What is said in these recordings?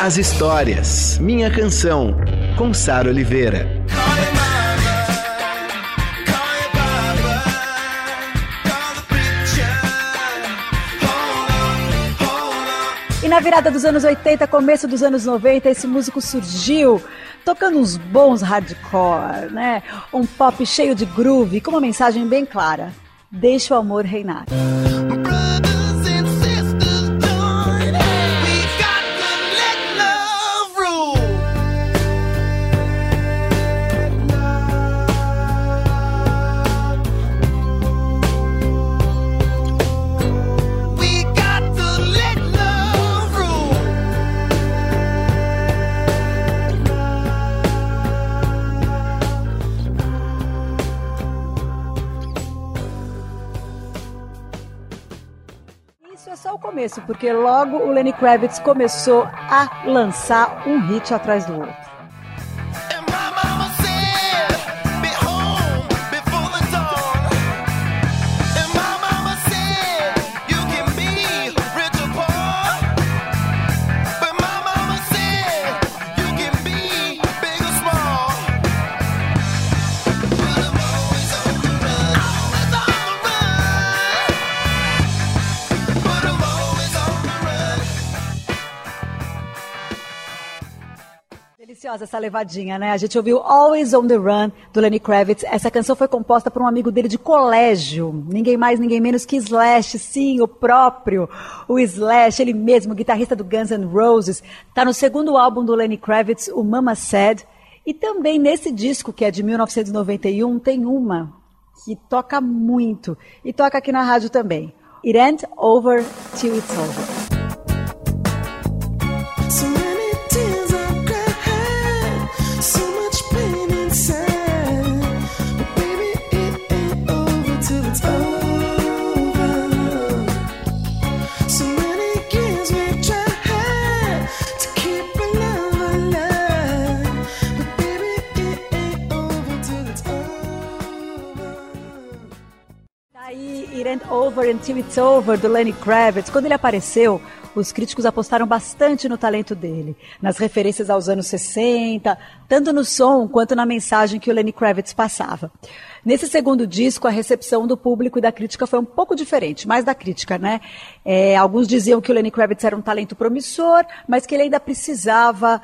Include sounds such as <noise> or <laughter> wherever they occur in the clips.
as histórias. Minha Canção, com Sara Oliveira. E na virada dos anos 80, começo dos anos 90, esse músico surgiu tocando uns bons hardcore, né? Um pop cheio de groove, com uma mensagem bem clara: deixa o amor reinar. Começo, porque logo o Lenny Kravitz começou a lançar um hit atrás do outro. Deliciosa essa levadinha, né? A gente ouviu Always on the Run, do Lenny Kravitz. Essa canção foi composta por um amigo dele de colégio. Ninguém mais, ninguém menos que Slash. Sim, o próprio. O Slash, ele mesmo, guitarrista do Guns N' Roses. Tá no segundo álbum do Lenny Kravitz, o Mama Said. E também nesse disco, que é de 1991, tem uma que toca muito. E toca aqui na rádio também. It ain't over till it's over. It Over Until It's Over, do Lenny Kravitz, quando ele apareceu, os críticos apostaram bastante no talento dele, nas referências aos anos 60, tanto no som quanto na mensagem que o Lenny Kravitz passava. Nesse segundo disco, a recepção do público e da crítica foi um pouco diferente, mais da crítica, né? É, alguns diziam que o Lenny Kravitz era um talento promissor, mas que ele ainda precisava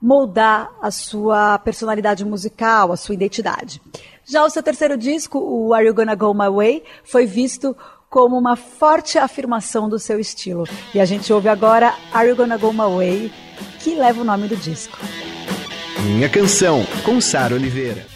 moldar a sua personalidade musical, a sua identidade. Já o seu terceiro disco, o Are You Gonna Go My Way, foi visto como uma forte afirmação do seu estilo. E a gente ouve agora Are You Gonna Go My Way, que leva o nome do disco. Minha canção, com Sara Oliveira.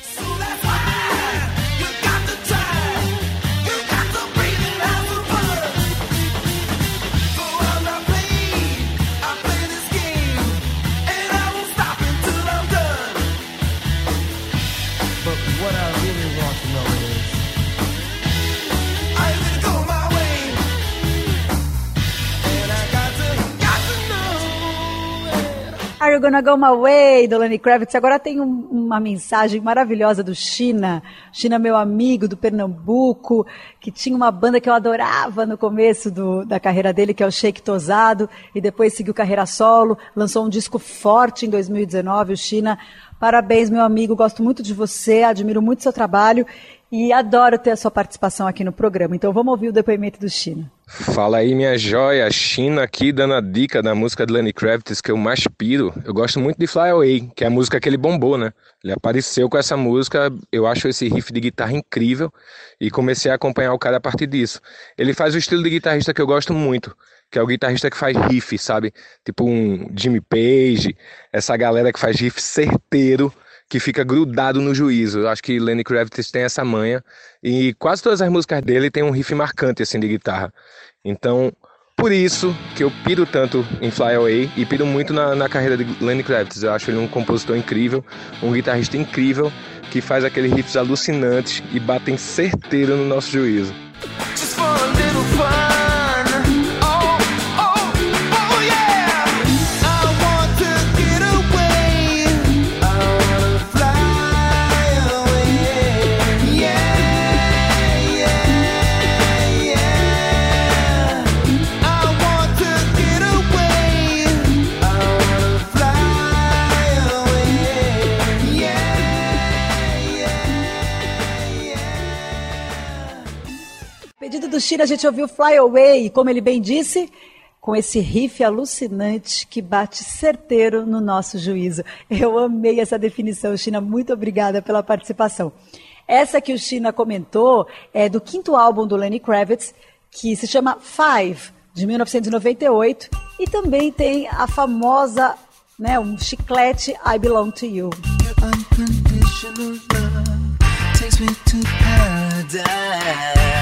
Gonna Go My Way, do Lenny Kravitz. Agora tem um, uma mensagem maravilhosa do China. China, meu amigo do Pernambuco, que tinha uma banda que eu adorava no começo do, da carreira dele, que é o Shake Tosado, e depois seguiu carreira solo, lançou um disco forte em 2019, o China. Parabéns, meu amigo, gosto muito de você, admiro muito seu trabalho e adoro ter a sua participação aqui no programa. Então vamos ouvir o depoimento do China. Fala aí, minha joia. China aqui dando a dica da música de Lenny Kravitz que eu mais piro. Eu gosto muito de Fly Away, que é a música que ele bombou, né? Ele apareceu com essa música, eu acho esse riff de guitarra incrível e comecei a acompanhar o cara a partir disso. Ele faz o estilo de guitarrista que eu gosto muito, que é o guitarrista que faz riff, sabe? Tipo um Jimmy Page, essa galera que faz riff certeiro que fica grudado no juízo. Eu acho que Lenny Kravitz tem essa manha e quase todas as músicas dele tem um riff marcante assim de guitarra. Então, por isso que eu piro tanto em Fly Away e piro muito na, na carreira de Lenny Kravitz. Eu acho ele um compositor incrível, um guitarrista incrível que faz aqueles riffs alucinantes e batem certeiro no nosso juízo. Do Chile a gente ouviu Fly Away, como ele bem disse, com esse riff alucinante que bate certeiro no nosso juízo. Eu amei essa definição, China. Muito obrigada pela participação. Essa que o China comentou é do quinto álbum do Lenny Kravitz, que se chama Five, de 1998, e também tem a famosa, né, um chiclete I Belong to You. Unconditional love takes me to paradise.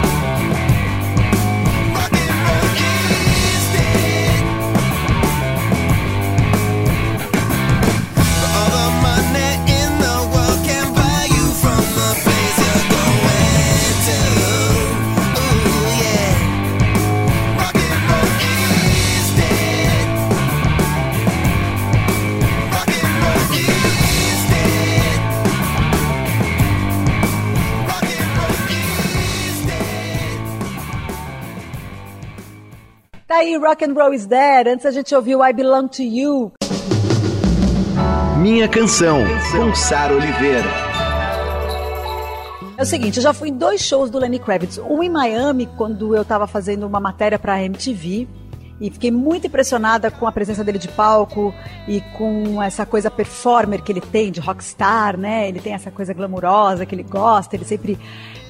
Aí, Rock and Roll is Dead. Antes a gente ouviu I Belong to You. Minha canção, com Sara Oliveira. É o seguinte, eu já fui em dois shows do Lenny Kravitz. Um em Miami, quando eu estava fazendo uma matéria para a MTV. E fiquei muito impressionada com a presença dele de palco e com essa coisa performer que ele tem, de rockstar, né? Ele tem essa coisa glamurosa que ele gosta, ele sempre,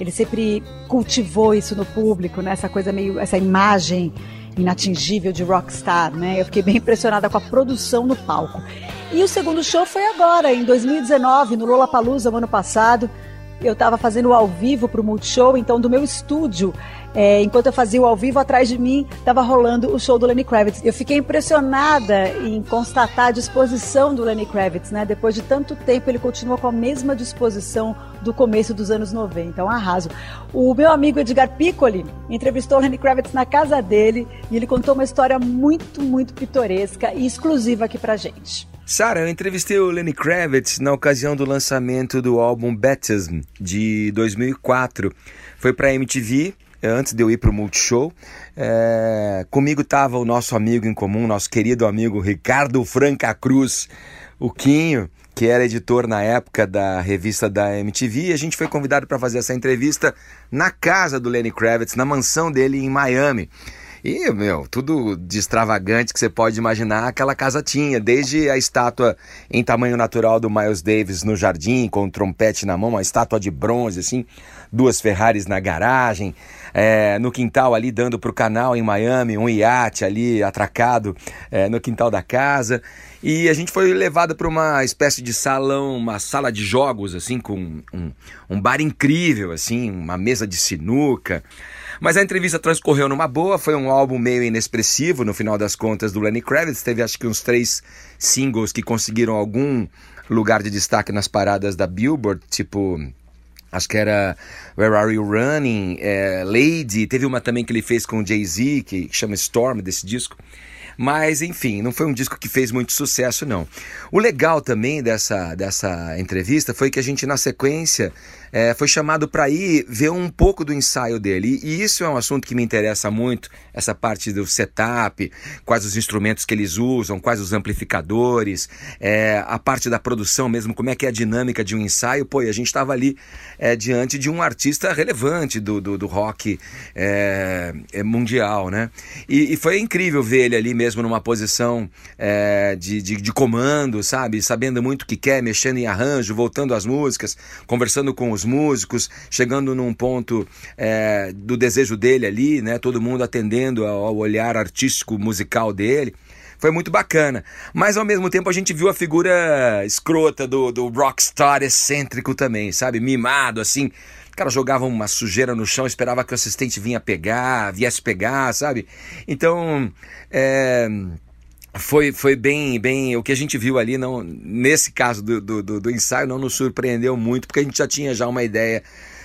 ele sempre cultivou isso no público, né? Essa coisa meio, essa imagem inatingível de rockstar, né? Eu fiquei bem impressionada com a produção no palco. E o segundo show foi agora, em 2019, no Lollapalooza, no ano passado. Eu estava fazendo ao vivo para o Multishow, então do meu estúdio é, enquanto eu fazia o ao vivo, atrás de mim estava rolando o show do Lenny Kravitz. Eu fiquei impressionada em constatar a disposição do Lenny Kravitz, né? Depois de tanto tempo, ele continua com a mesma disposição do começo dos anos 90. É um arraso. O meu amigo Edgar Piccoli entrevistou o Lenny Kravitz na casa dele e ele contou uma história muito, muito pitoresca e exclusiva aqui pra gente. Sara, eu entrevistei o Lenny Kravitz na ocasião do lançamento do álbum Baptism de 2004. Foi para MTV antes de eu ir para o Multishow. É, comigo estava o nosso amigo em comum, nosso querido amigo Ricardo Franca Cruz, o Quinho, que era editor na época da revista da MTV, e a gente foi convidado para fazer essa entrevista na casa do Lenny Kravitz, na mansão dele em Miami. E, meu, tudo de extravagante que você pode imaginar, aquela casa tinha, desde a estátua em tamanho natural do Miles Davis no jardim, com o trompete na mão, uma estátua de bronze, assim, duas Ferraris na garagem, é, no quintal ali dando para o canal em Miami, um iate ali atracado é, no quintal da casa. E a gente foi levado para uma espécie de salão, uma sala de jogos, assim, com um, um bar incrível, assim, uma mesa de sinuca. Mas a entrevista transcorreu numa boa, foi um álbum meio inexpressivo no final das contas do Lenny Kravitz. Teve acho que uns três singles que conseguiram algum lugar de destaque nas paradas da Billboard, tipo Acho que era Where Are You Running, é, Lady, teve uma também que ele fez com Jay-Z, que chama Storm, desse disco. Mas, enfim, não foi um disco que fez muito sucesso, não. O legal também dessa, dessa entrevista foi que a gente, na sequência, é, foi chamado para ir ver um pouco do ensaio dele. E isso é um assunto que me interessa muito, essa parte do setup, quais os instrumentos que eles usam, quais os amplificadores, é, a parte da produção mesmo, como é que é a dinâmica de um ensaio. Pô, e a gente estava ali é, diante de um artista relevante do, do, do rock mundial, né? E, e, foi incrível ver ele ali mesmo numa posição é, de, de, de, comando, sabe? Sabendo muito o que quer, mexendo em arranjo, voltando às músicas, conversando com os músicos, chegando num ponto é, do desejo dele ali, né? Todo mundo atendendo ao olhar artístico musical dele. Foi muito bacana. Mas ao mesmo tempo a gente viu a figura escrota do, do rockstar excêntrico também, sabe? Mimado, assim. O cara jogava uma sujeira no chão, esperava que o assistente vinha pegar, viesse pegar, sabe? Então, é, foi, foi bem, bem. O que a gente viu ali, não, nesse caso do, do, do ensaio, não nos surpreendeu muito, porque a gente já tinha já uma ideia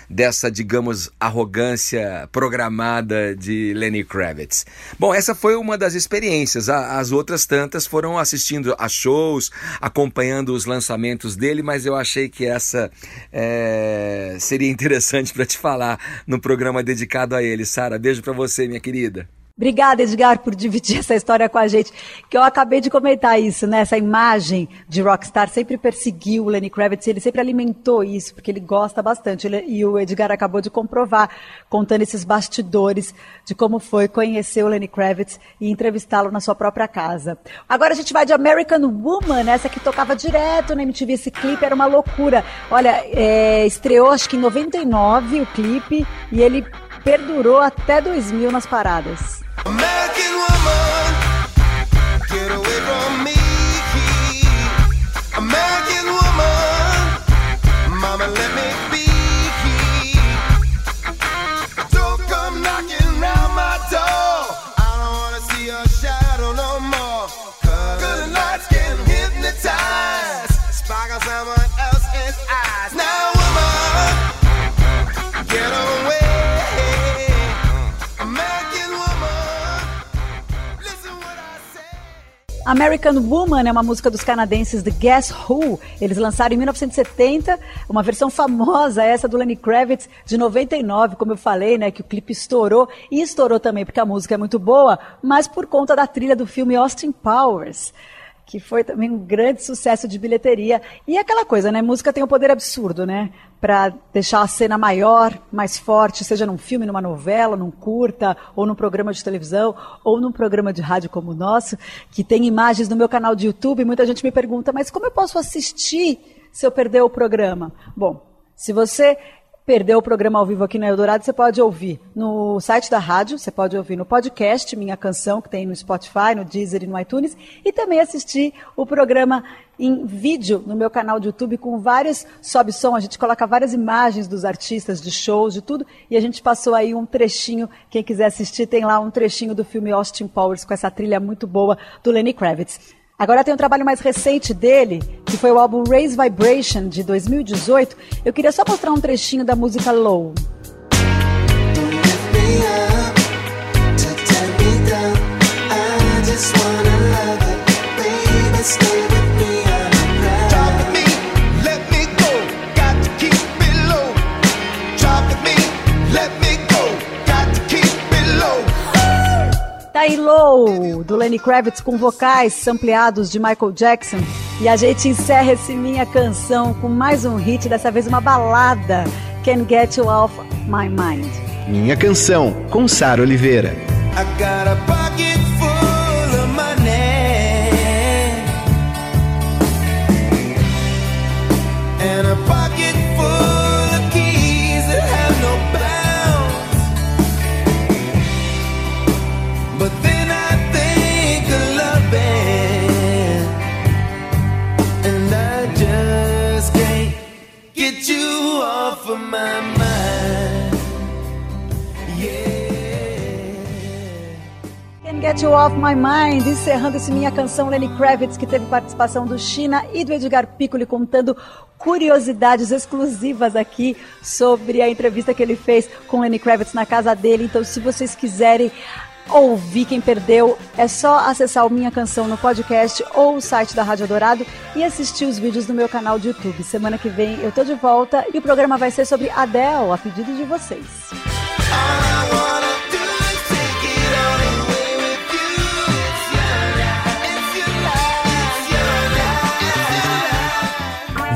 dessa, digamos, arrogância programada de Lenny Kravitz. Bom, essa foi uma das experiências. As outras tantas foram assistindo a shows, acompanhando os lançamentos dele, mas eu achei que essa é, seria <laughs> interessante para te falar no programa dedicado a ele. Sara, beijo para você, minha querida. Obrigada, Edgar, por dividir essa história com a gente. Que eu acabei de comentar isso, né? Essa imagem de rockstar sempre perseguiu o Lenny Kravitz, ele sempre alimentou isso, porque ele gosta bastante. E o Edgar acabou de comprovar, contando esses bastidores de como foi conhecer o Lenny Kravitz e entrevistá-lo na sua própria casa. Agora a gente vai de American Woman, essa que tocava direto na MTV. Esse clipe era uma loucura. Olha, é, estreou acho que em 99 o clipe e ele perdurou até 2000 nas paradas. American American Woman é uma música dos canadenses The Guess Who. Eles lançaram em 1970 uma versão famosa, essa do Lenny Kravitz, de 99, como eu falei, né, que o clipe estourou. E estourou também porque a música é muito boa, mas por conta da trilha do filme Austin Powers que foi também um grande sucesso de bilheteria. E aquela coisa, né? Música tem um poder absurdo, né? Para deixar a cena maior, mais forte, seja num filme, numa novela, num curta, ou num programa de televisão, ou num programa de rádio como o nosso, que tem imagens no meu canal de YouTube. Muita gente me pergunta, mas como eu posso assistir se eu perder o programa? Bom, se você perdeu o programa ao vivo aqui na Eldorado, você pode ouvir no site da rádio, você pode ouvir no podcast Minha Canção, que tem no Spotify, no Deezer e no iTunes, e também assistir o programa em vídeo no meu canal de YouTube com vários sobe som, a gente coloca várias imagens dos artistas, de shows, de tudo, e a gente passou aí um trechinho, quem quiser assistir tem lá um trechinho do filme Austin Powers com essa trilha muito boa do Lenny Kravitz. Agora tem um trabalho mais recente dele, que foi o álbum Raise Vibration, de 2018. Eu queria só mostrar um trechinho da música Low. Tá Low, do Lenny Kravitz com vocais sampleados de Michael Jackson. E a gente encerra esse minha canção com mais um hit, dessa vez uma balada, Can Get You Off My Mind. Minha canção, com Sara Oliveira. Get You Off My Mind, encerrando esse minha canção Lenny Kravitz, que teve participação do China e do Edgar Piccoli contando curiosidades exclusivas aqui sobre a entrevista que ele fez com Lenny Kravitz na casa dele. Então, se vocês quiserem ouvir quem perdeu, é só acessar o Minha Canção no podcast ou o site da Rádio Dourado e assistir os vídeos no meu canal de YouTube. Semana que vem eu tô de volta e o programa vai ser sobre Adele, a pedido de vocês.